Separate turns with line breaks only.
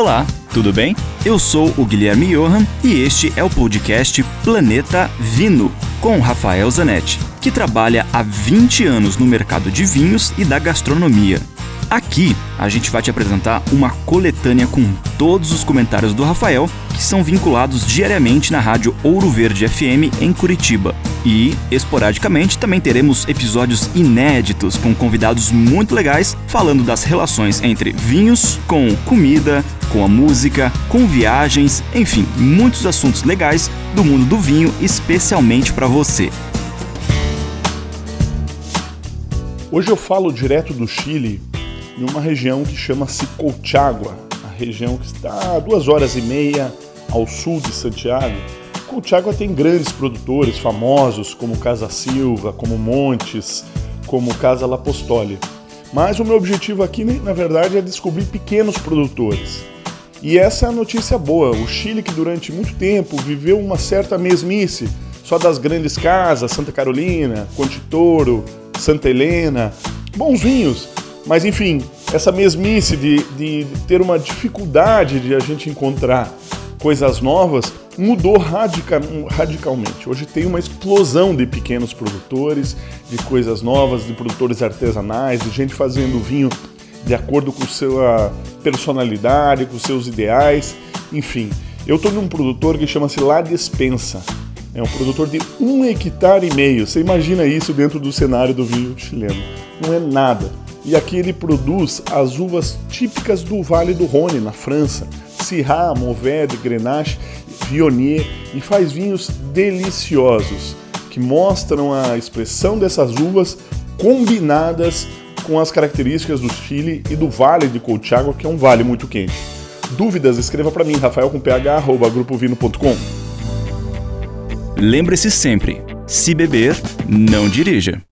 Olá, tudo bem? Eu sou o Guilherme Johan e este é o podcast Planeta Vino, com Rafael Zanetti, que trabalha há 20 anos no mercado de vinhos e da gastronomia. Aqui a gente vai te apresentar uma coletânea com todos os comentários do Rafael que são vinculados diariamente na rádio Ouro Verde FM em Curitiba. E, esporadicamente, também teremos episódios inéditos com convidados muito legais falando das relações entre vinhos com comida, com a música, com viagens, enfim, muitos assuntos legais do mundo do vinho, especialmente para você.
Hoje eu falo direto do Chile em uma região que chama-se Colchagua, a região que está a duas horas e meia ao sul de Santiago. Colchagua tem grandes produtores famosos como Casa Silva, como Montes, como Casa Lapostoli. Mas o meu objetivo aqui, na verdade, é descobrir pequenos produtores. E essa é a notícia boa. O Chile, que durante muito tempo viveu uma certa mesmice, só das grandes casas, Santa Carolina, Contitoro, Santa Helena, bons vinhos, mas enfim, essa mesmice de, de ter uma dificuldade de a gente encontrar coisas novas mudou radica, radicalmente. Hoje tem uma explosão de pequenos produtores, de coisas novas, de produtores artesanais, de gente fazendo vinho de acordo com sua personalidade, com seus ideais, enfim. Eu estou num produtor que chama-se La Despensa. É um produtor de um hectare e meio. Você imagina isso dentro do cenário do vinho chileno? Não é nada e aqui ele produz as uvas típicas do Vale do Rhône, na França, Syrah, Mourvèdre, Grenache, Viognier e faz vinhos deliciosos que mostram a expressão dessas uvas combinadas com as características do Chile e do Vale de Colchagua, que é um vale muito quente. Dúvidas? Escreva para mim, rafael com ph, grupovino.com.
Lembre-se sempre, se beber, não dirija.